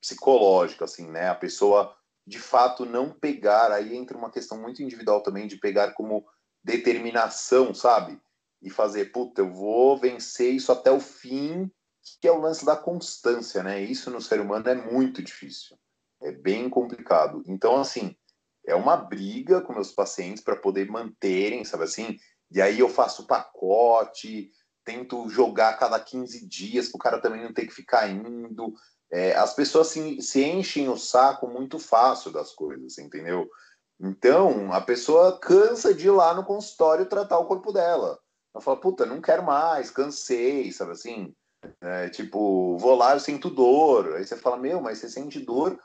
psicológica, assim, né? A pessoa de fato não pegar, aí entra uma questão muito individual também de pegar como determinação, sabe? E fazer, puta, eu vou vencer isso até o fim, que é o lance da constância, né? Isso no ser humano é muito difícil, é bem complicado. Então, assim, é uma briga com meus pacientes para poder manterem, sabe assim? E aí eu faço pacote, tento jogar cada 15 dias para o cara também não ter que ficar indo. É, as pessoas se, se enchem o saco muito fácil das coisas, entendeu? Então, a pessoa cansa de ir lá no consultório tratar o corpo dela. Ela fala, puta, não quero mais, cansei, sabe assim? É, tipo, vou lá, eu sinto dor. Aí você fala, meu, mas você sente dor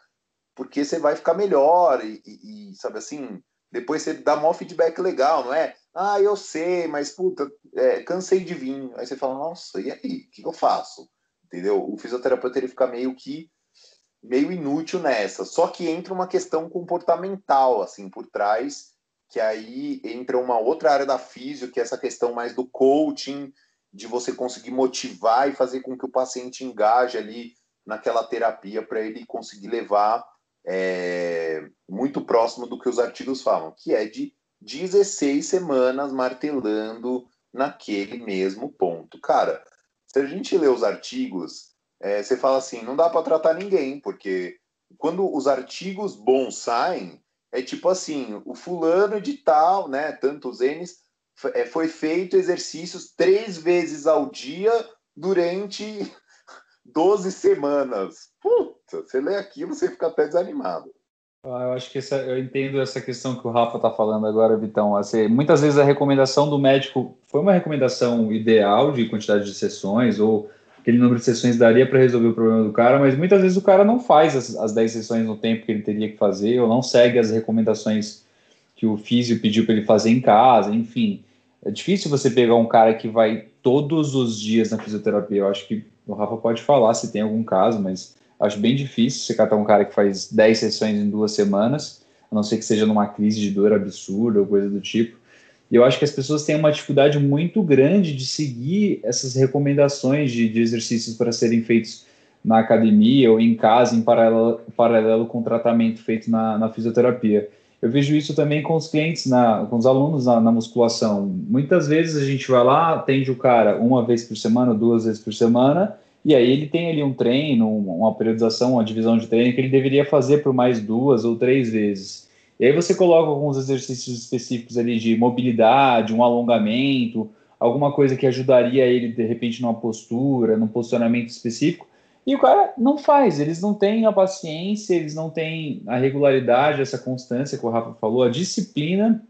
porque você vai ficar melhor e, e, sabe assim, depois você dá um feedback legal, não é? Ah, eu sei, mas puta, é, cansei de vir. Aí você fala, nossa, e aí? O que eu faço? entendeu? O fisioterapeuta ele fica meio que meio inútil nessa. Só que entra uma questão comportamental assim por trás, que aí entra uma outra área da físio, que é essa questão mais do coaching, de você conseguir motivar e fazer com que o paciente engaje ali naquela terapia para ele conseguir levar é, muito próximo do que os artigos falam, que é de 16 semanas martelando naquele mesmo ponto. Cara, se a gente lê os artigos, é, você fala assim, não dá para tratar ninguém, porque quando os artigos bons saem, é tipo assim, o fulano de tal, né, tantos N's, é, foi feito exercícios três vezes ao dia durante 12 semanas. Puta, você lê aquilo, você fica até desanimado. Ah, eu acho que essa, eu entendo essa questão que o Rafa está falando agora, Vitão. Assim, muitas vezes a recomendação do médico foi uma recomendação ideal de quantidade de sessões, ou aquele número de sessões daria para resolver o problema do cara, mas muitas vezes o cara não faz as, as 10 sessões no tempo que ele teria que fazer, ou não segue as recomendações que o físio pediu para ele fazer em casa, enfim. É difícil você pegar um cara que vai todos os dias na fisioterapia. Eu acho que o Rafa pode falar se tem algum caso, mas Acho bem difícil você catar um cara que faz 10 sessões em duas semanas, a não ser que seja numa crise de dor absurda ou coisa do tipo. E eu acho que as pessoas têm uma dificuldade muito grande de seguir essas recomendações de, de exercícios para serem feitos na academia ou em casa, em paralelo, paralelo com o tratamento feito na, na, fisioterapia. Eu vejo isso também com os clientes, na, com os alunos na, na, musculação. Muitas vezes a gente vai lá, atende o cara uma vez por semana, duas vezes por semana, e aí ele tem ali um treino, uma periodização, uma divisão de treino que ele deveria fazer por mais duas ou três vezes. E aí você coloca alguns exercícios específicos ali de mobilidade, um alongamento, alguma coisa que ajudaria ele de repente numa postura, num posicionamento específico. E o cara não faz, eles não têm a paciência, eles não têm a regularidade, essa constância que o Rafa falou, a disciplina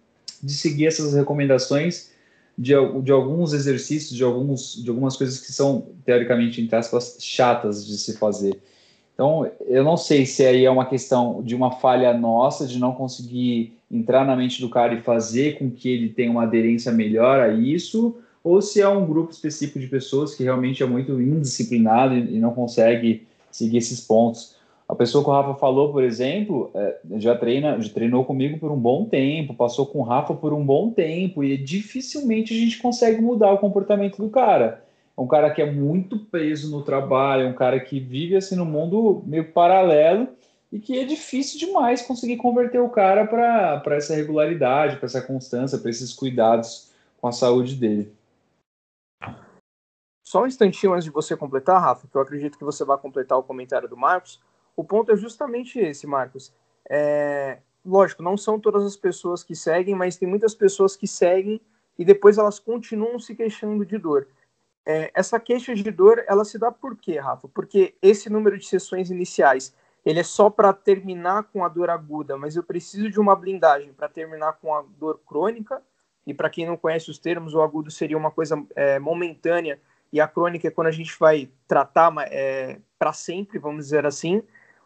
de seguir essas recomendações de, de alguns exercícios, de, alguns, de algumas coisas que são, teoricamente, entre aspas, chatas de se fazer. Então, eu não sei se aí é uma questão de uma falha nossa, de não conseguir entrar na mente do cara e fazer com que ele tenha uma aderência melhor a isso, ou se é um grupo específico de pessoas que realmente é muito indisciplinado e não consegue seguir esses pontos. A pessoa que o Rafa falou, por exemplo, é, já treina, já treinou comigo por um bom tempo, passou com o Rafa por um bom tempo e dificilmente a gente consegue mudar o comportamento do cara. É um cara que é muito preso no trabalho, é um cara que vive assim no mundo meio paralelo e que é difícil demais conseguir converter o cara para essa regularidade, para essa constância, para esses cuidados com a saúde dele. Só um instantinho antes de você completar, Rafa, que eu acredito que você vai completar o comentário do Marcos. O ponto é justamente esse, Marcos. É, lógico, não são todas as pessoas que seguem, mas tem muitas pessoas que seguem e depois elas continuam se queixando de dor. É, essa queixa de dor, ela se dá por quê, Rafa? Porque esse número de sessões iniciais, ele é só para terminar com a dor aguda, mas eu preciso de uma blindagem para terminar com a dor crônica. E para quem não conhece os termos, o agudo seria uma coisa é, momentânea e a crônica é quando a gente vai tratar é, para sempre, vamos dizer assim.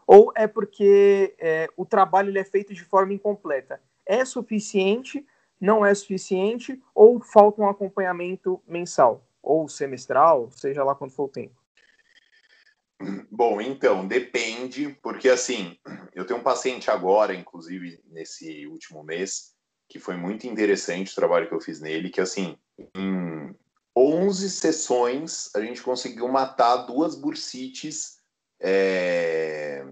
ou é porque é, o trabalho ele é feito de forma incompleta? É suficiente? Não é suficiente? Ou falta um acompanhamento mensal? Ou semestral, seja lá quando for o tempo? Bom, então, depende, porque assim, eu tenho um paciente agora, inclusive nesse último mês, que foi muito interessante o trabalho que eu fiz nele, que assim, em 11 sessões a gente conseguiu matar duas bursites é,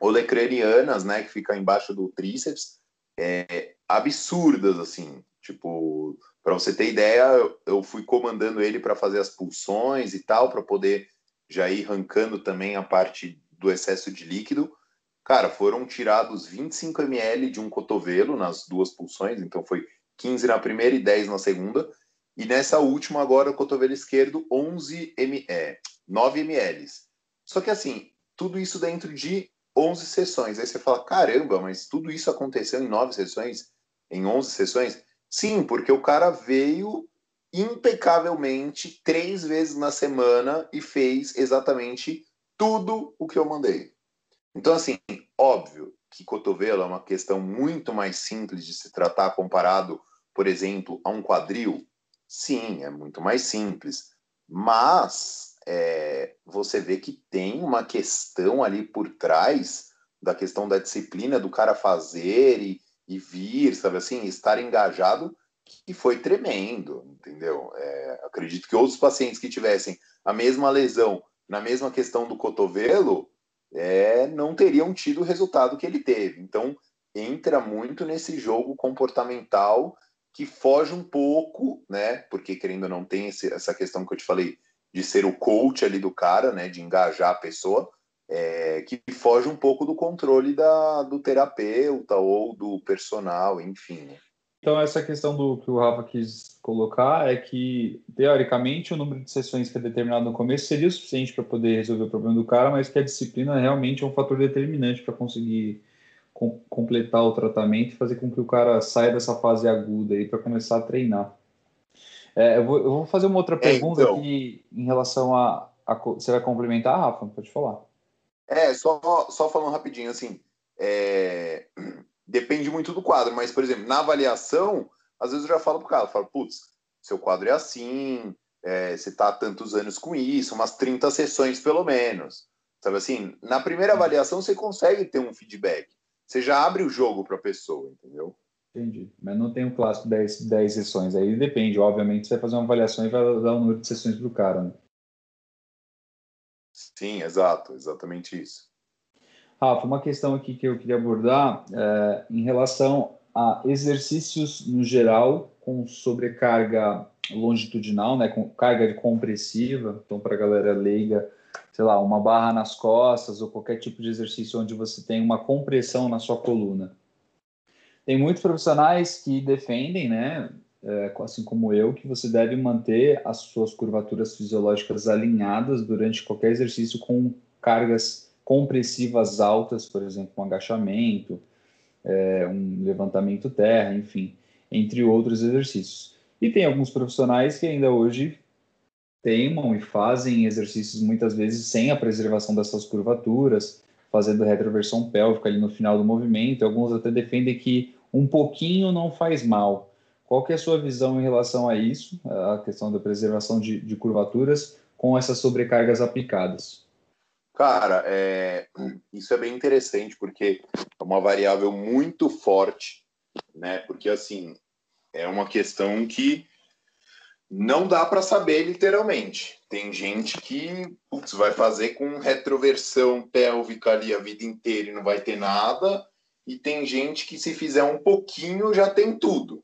olecranianas, né, que fica embaixo do tríceps, é, absurdas, assim, tipo, para você ter ideia, eu fui comandando ele para fazer as pulsões e tal, para poder já ir arrancando também a parte do excesso de líquido. Cara, foram tirados 25 ml de um cotovelo nas duas pulsões, então foi 15 na primeira e 10 na segunda. E nessa última agora, o cotovelo esquerdo, 11 m, é, 9 ml. Só que assim, tudo isso dentro de 11 sessões. Aí você fala, caramba, mas tudo isso aconteceu em 9 sessões? Em 11 sessões? Sim, porque o cara veio impecavelmente três vezes na semana e fez exatamente tudo o que eu mandei. Então, assim, óbvio que cotovelo é uma questão muito mais simples de se tratar comparado, por exemplo, a um quadril. Sim, é muito mais simples. Mas é, você vê que tem uma questão ali por trás da questão da disciplina do cara fazer e, e vir, sabe assim, estar engajado que foi tremendo, entendeu? É, acredito que outros pacientes que tivessem a mesma lesão na mesma questão do cotovelo é, não teriam tido o resultado que ele teve. Então, entra muito nesse jogo comportamental que foge um pouco, né? Porque querendo ou não tem esse, essa questão que eu te falei de ser o coach ali do cara, né? De engajar a pessoa, é, que foge um pouco do controle da, do terapeuta ou do personal, enfim. Né? Então, essa questão do que o Rafa quis colocar é que, teoricamente, o número de sessões que é determinado no começo seria o suficiente para poder resolver o problema do cara, mas que a disciplina realmente é um fator determinante para conseguir com, completar o tratamento e fazer com que o cara saia dessa fase aguda aí para começar a treinar. É, eu, vou, eu, vou, fazer uma outra é, pergunta é, então... aqui em relação a, a, Você vai complementar, Rafa? Pode falar. É, só, só falando rapidinho, assim. É depende muito do quadro, mas, por exemplo, na avaliação, às vezes eu já falo para o cara, falo, putz, seu quadro é assim, é, você está há tantos anos com isso, umas 30 sessões pelo menos. Sabe assim, na primeira avaliação você consegue ter um feedback. Você já abre o jogo para a pessoa, entendeu? Entendi. Mas não tem um clássico 10, 10 sessões. Aí depende, obviamente, você vai fazer uma avaliação e vai dar o um número de sessões para o cara, né? Sim, exato, exatamente isso. Rafa, uma questão aqui que eu queria abordar é, em relação a exercícios no geral com sobrecarga longitudinal, né, com carga compressiva, então para a galera leiga, sei lá, uma barra nas costas ou qualquer tipo de exercício onde você tem uma compressão na sua coluna. Tem muitos profissionais que defendem, né, é, assim como eu, que você deve manter as suas curvaturas fisiológicas alinhadas durante qualquer exercício com cargas compressivas altas, por exemplo, um agachamento, é, um levantamento terra, enfim, entre outros exercícios. E tem alguns profissionais que ainda hoje teimam e fazem exercícios muitas vezes sem a preservação dessas curvaturas, fazendo retroversão pélvica ali no final do movimento. Alguns até defendem que um pouquinho não faz mal. Qual que é a sua visão em relação a isso, a questão da preservação de, de curvaturas com essas sobrecargas aplicadas? Cara, é, isso é bem interessante porque é uma variável muito forte, né? Porque assim é uma questão que não dá para saber literalmente. Tem gente que putz, vai fazer com retroversão pélvica ali a vida inteira e não vai ter nada, e tem gente que se fizer um pouquinho já tem tudo,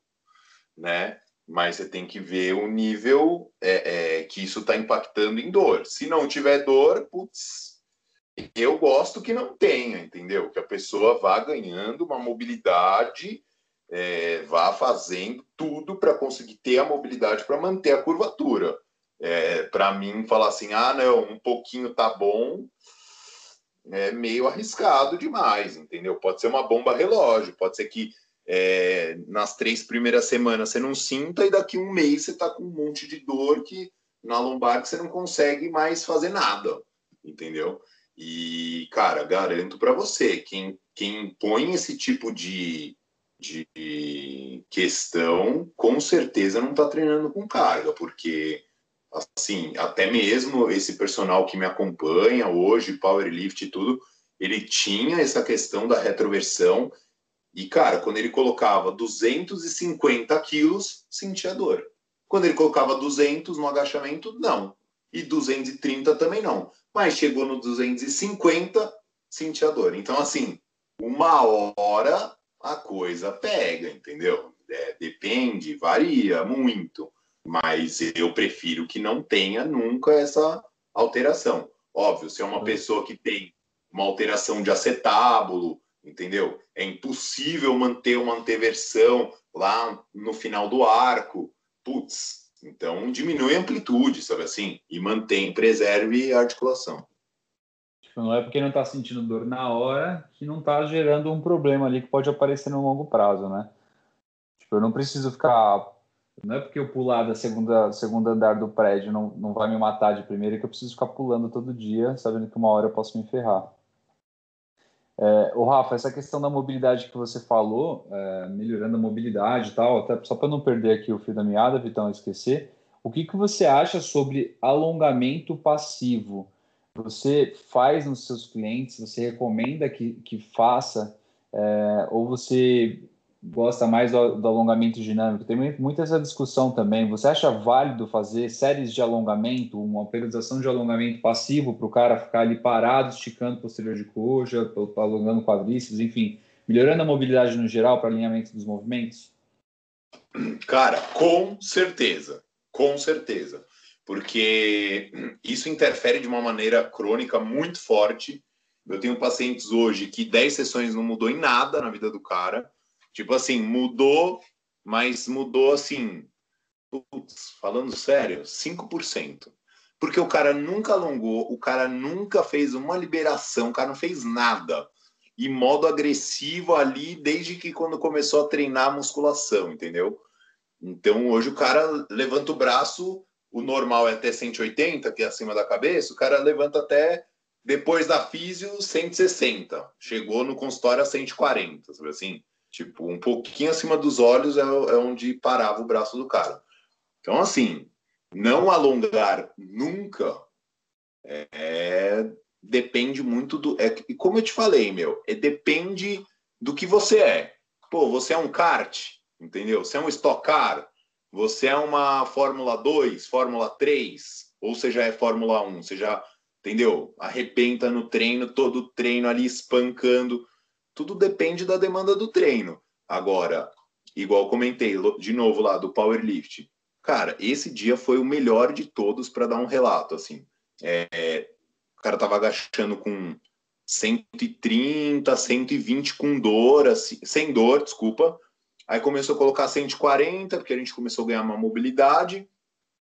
né? Mas você tem que ver o nível é, é, que isso está impactando em dor. Se não tiver dor, putz, eu gosto que não tenha, entendeu? Que a pessoa vá ganhando uma mobilidade, é, vá fazendo tudo para conseguir ter a mobilidade para manter a curvatura. É, para mim, falar assim, ah, não, um pouquinho tá bom, é meio arriscado demais, entendeu? Pode ser uma bomba relógio, pode ser que é, nas três primeiras semanas você não sinta e daqui um mês você tá com um monte de dor que na lombar que você não consegue mais fazer nada, entendeu? E, cara, garanto para você, quem, quem põe esse tipo de, de questão, com certeza não está treinando com carga, porque, assim, até mesmo esse personal que me acompanha hoje, powerlift e tudo, ele tinha essa questão da retroversão e, cara, quando ele colocava 250 quilos, sentia dor. Quando ele colocava 200 no agachamento, não. E 230 também não. Mas chegou no 250, sentia dor. Então, assim, uma hora a coisa pega, entendeu? É, depende, varia muito. Mas eu prefiro que não tenha nunca essa alteração. Óbvio, se é uma pessoa que tem uma alteração de acetábulo, entendeu? É impossível manter uma anteversão lá no final do arco. Putz, então diminui a amplitude, sabe assim? E mantém, preserve a articulação. Tipo, não é porque não está sentindo dor na hora que não está gerando um problema ali que pode aparecer no longo prazo, né? Tipo, eu não preciso ficar. Não é porque eu pular da segunda segundo andar do prédio não, não vai me matar de primeira que eu preciso ficar pulando todo dia, sabendo que uma hora eu posso me ferrar. É, o Rafa, essa questão da mobilidade que você falou, é, melhorando a mobilidade e tal, até só para não perder aqui o fio da meada, Vitão, esquecer, o que, que você acha sobre alongamento passivo? Você faz nos seus clientes, você recomenda que, que faça, é, ou você gosta mais do, do, alongamento dinâmico. Tem muita essa discussão também. Você acha válido fazer séries de alongamento, uma periodização de alongamento passivo para o cara ficar ali parado, esticando posterior de coxa, alongando quadríceps, enfim, melhorando a mobilidade no geral para alinhamento dos movimentos? Cara, com certeza, com certeza, porque isso interfere de uma maneira crônica muito forte. Eu tenho pacientes hoje que 10 sessões não mudou em nada na vida do cara Tipo assim, mudou, mas mudou assim, putz, falando sério, 5%. Porque o cara nunca alongou, o cara nunca fez uma liberação, o cara não fez nada. E modo agressivo ali desde que quando começou a treinar a musculação, entendeu? Então hoje o cara levanta o braço, o normal é até 180, que é acima da cabeça, o cara levanta até depois da físio 160. Chegou no consultório a 140, sabe assim? Tipo, um pouquinho acima dos olhos é, é onde parava o braço do cara. Então, assim, não alongar nunca é, depende muito do. É, e como eu te falei, meu, é, depende do que você é. Pô, você é um kart, entendeu? Você é um Stock Car, você é uma Fórmula 2, Fórmula 3, ou você já é Fórmula 1, você já, entendeu? Arrebenta no treino, todo treino ali espancando tudo depende da demanda do treino. Agora, igual comentei de novo lá do powerlift, cara, esse dia foi o melhor de todos para dar um relato assim. É, o cara tava agachando com 130, 120 com dor, assim, sem dor, desculpa. Aí começou a colocar 140, porque a gente começou a ganhar uma mobilidade.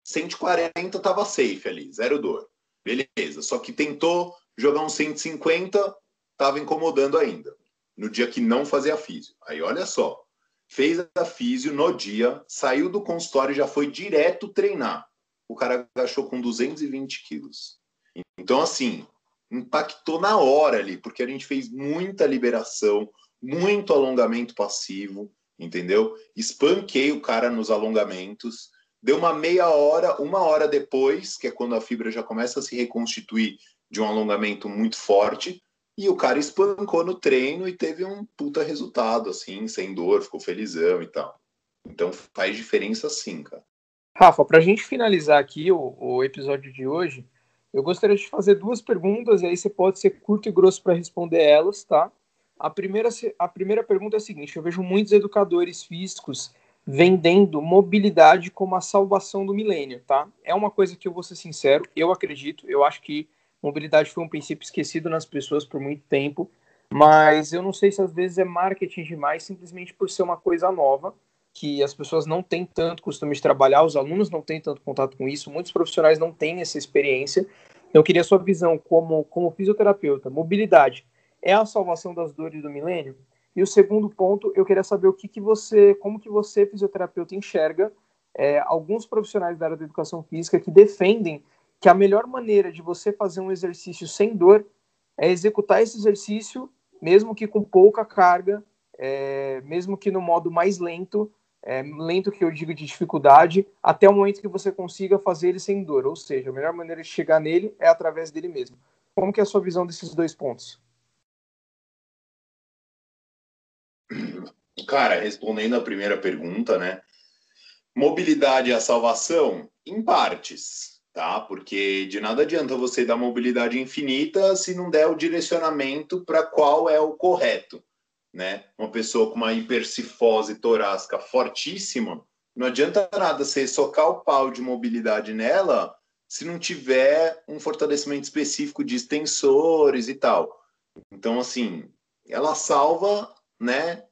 140 tava safe ali, zero dor. Beleza. Só que tentou jogar um 150, tava incomodando ainda no dia que não fazia físio. Aí olha só, fez a físio no dia, saiu do consultório e já foi direto treinar. O cara agachou com 220 quilos. Então, assim, impactou na hora ali, porque a gente fez muita liberação, muito alongamento passivo, entendeu? Espanquei o cara nos alongamentos. Deu uma meia hora, uma hora depois, que é quando a fibra já começa a se reconstituir de um alongamento muito forte, e o cara espancou no treino e teve um puta resultado, assim, sem dor, ficou felizão e tal. Então faz diferença sim, cara. Rafa, para a gente finalizar aqui o, o, episódio de hoje, eu gostaria de fazer duas perguntas, e aí você pode ser curto e grosso para responder elas, tá? A primeira, a primeira pergunta é a seguinte: eu vejo muitos educadores físicos vendendo mobilidade como a salvação do milênio, tá? É uma coisa que eu vou ser sincero, eu acredito, eu acho que Mobilidade foi um princípio esquecido nas pessoas por muito tempo, mas eu não sei se às vezes é marketing demais simplesmente por ser uma coisa nova, que as pessoas não têm tanto costume de trabalhar, os alunos não têm tanto contato com isso, muitos profissionais não têm essa experiência. Então, eu queria sua visão como, como fisioterapeuta. Mobilidade é a salvação das dores do milênio? E o segundo ponto, eu queria saber o que, que você, como que você, fisioterapeuta, enxerga é, alguns profissionais da área da educação física que defendem que a melhor maneira de você fazer um exercício sem dor é executar esse exercício, mesmo que com pouca carga, é, mesmo que no modo mais lento, é, lento que eu digo de dificuldade, até o momento que você consiga fazer ele sem dor. Ou seja, a melhor maneira de chegar nele é através dele mesmo. Como que é a sua visão desses dois pontos? Cara, respondendo a primeira pergunta, né? Mobilidade é a salvação? Em partes, tá? Porque de nada adianta você dar mobilidade infinita se não der o direcionamento para qual é o correto, né? Uma pessoa com uma hipercifose torácica fortíssima, não adianta nada você socar o pau de mobilidade nela se não tiver um fortalecimento específico de extensores e tal. Então, assim, ela salva, né,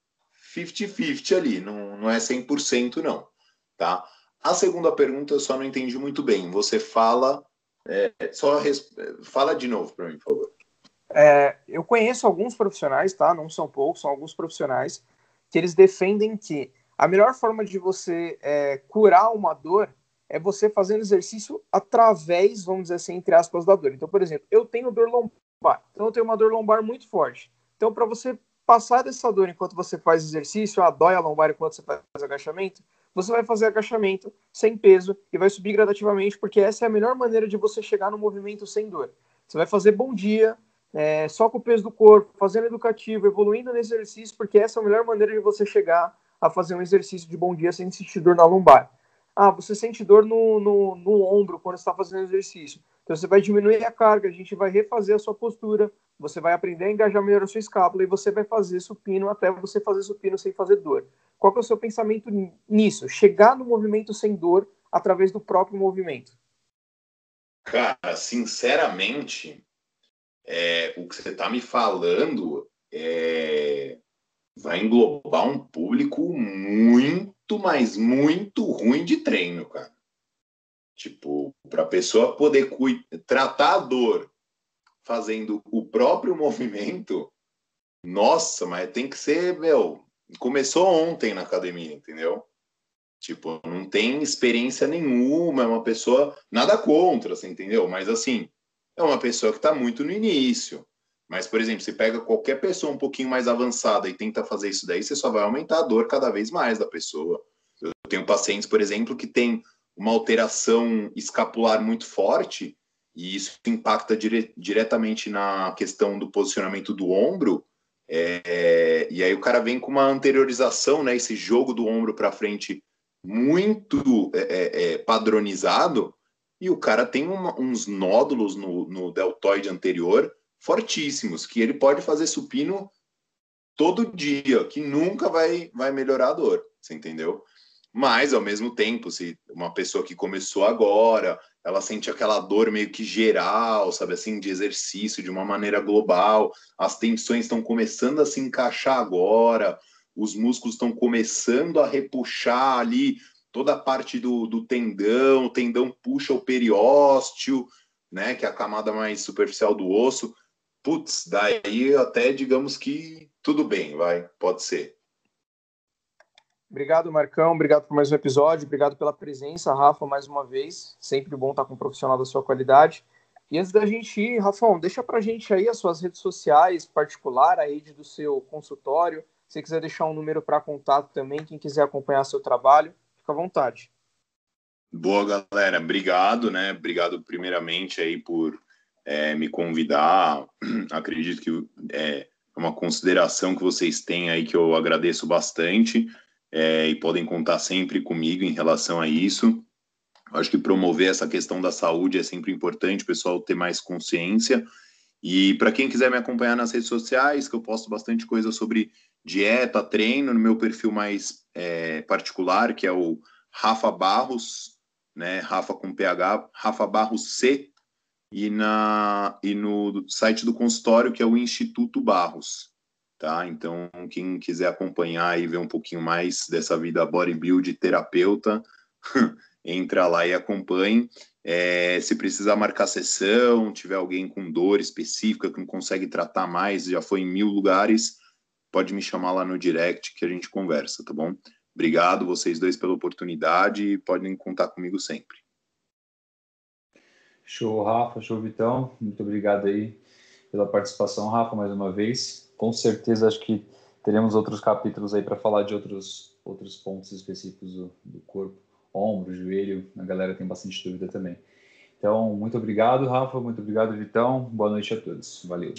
50-50 ali, não, não é 100% não, tá? A segunda pergunta eu só não entendi muito bem. Você fala, é, só res... fala de novo para mim, por favor. É, eu conheço alguns profissionais, tá? Não são poucos, são alguns profissionais que eles defendem que a melhor forma de você é, curar uma dor é você fazendo exercício através, vamos dizer assim, entre aspas, da dor. Então, por exemplo, eu tenho dor lombar, então eu tenho uma dor lombar muito forte. Então, para você passar dessa dor enquanto você faz exercício, ah, dói a lombar enquanto você faz agachamento, você vai fazer agachamento sem peso e vai subir gradativamente, porque essa é a melhor maneira de você chegar no movimento sem dor. Você vai fazer bom dia, é, só com o peso do corpo, fazendo educativo, evoluindo nesse exercício, porque essa é a melhor maneira de você chegar a fazer um exercício de bom dia sem sentir dor na lombar. Ah, você sente dor no, no, no ombro quando está fazendo exercício. Então você vai diminuir a carga, a gente vai refazer a sua postura, você vai aprender a engajar melhor a sua escápula e você vai fazer supino até você fazer supino sem fazer dor. Qual é o seu pensamento nisso? Chegar no movimento sem dor através do próprio movimento. Cara, sinceramente, é, o que você está me falando é, vai englobar um público muito, mas muito ruim de treino, cara. Tipo, para a pessoa poder tratar a dor fazendo o próprio movimento, nossa, mas tem que ser, meu, começou ontem na academia, entendeu? Tipo, não tem experiência nenhuma, é uma pessoa, nada contra, você entendeu? Mas assim, é uma pessoa que está muito no início. Mas, por exemplo, se pega qualquer pessoa um pouquinho mais avançada e tenta fazer isso daí, você só vai aumentar a dor cada vez mais da pessoa. Eu tenho pacientes, por exemplo, que tem uma alteração escapular muito forte e isso impacta dire diretamente na questão do posicionamento do ombro. É, e aí o cara vem com uma anteriorização, né, esse jogo do ombro para frente muito é, é, é, padronizado, e o cara tem uma, uns nódulos no, no deltoide anterior fortíssimos, que ele pode fazer supino todo dia, que nunca vai, vai melhorar a dor, você entendeu? Mas, ao mesmo tempo, se uma pessoa que começou agora, ela sente aquela dor meio que geral, sabe assim, de exercício de uma maneira global. As tensões estão começando a se encaixar agora, os músculos estão começando a repuxar ali toda a parte do, do tendão, o tendão puxa o periósteo, né, que é a camada mais superficial do osso. Putz, daí até digamos que tudo bem, vai, pode ser. Obrigado, Marcão. Obrigado por mais um episódio. Obrigado pela presença, Rafa, mais uma vez. Sempre bom estar com um profissional da sua qualidade. E antes da gente ir, Rafão, deixa pra gente aí as suas redes sociais, particular, a rede do seu consultório. Se quiser deixar um número para contato também, quem quiser acompanhar seu trabalho, fica à vontade. Boa, galera. Obrigado, né? Obrigado primeiramente aí por é, me convidar. Acredito que é uma consideração que vocês têm aí que eu agradeço bastante é, e podem contar sempre comigo em relação a isso. Acho que promover essa questão da saúde é sempre importante, o pessoal ter mais consciência. E para quem quiser me acompanhar nas redes sociais, que eu posto bastante coisa sobre dieta, treino, no meu perfil mais é, particular, que é o Rafa Barros, né? Rafa com PH, Rafa Barros C, e, na, e no site do consultório, que é o Instituto Barros tá? Então, quem quiser acompanhar e ver um pouquinho mais dessa vida bodybuild terapeuta, entra lá e acompanhe. É, se precisar marcar sessão, tiver alguém com dor específica que não consegue tratar mais, já foi em mil lugares, pode me chamar lá no direct que a gente conversa, tá bom? Obrigado vocês dois pela oportunidade e podem contar comigo sempre. Show, Rafa, show, Vitão. Muito obrigado aí pela participação, Rafa, mais uma vez. Com certeza, acho que teremos outros capítulos aí para falar de outros, outros pontos específicos do, do corpo, ombro, joelho. A galera tem bastante dúvida também. Então, muito obrigado, Rafa. Muito obrigado, Vitão. Boa noite a todos. Valeu.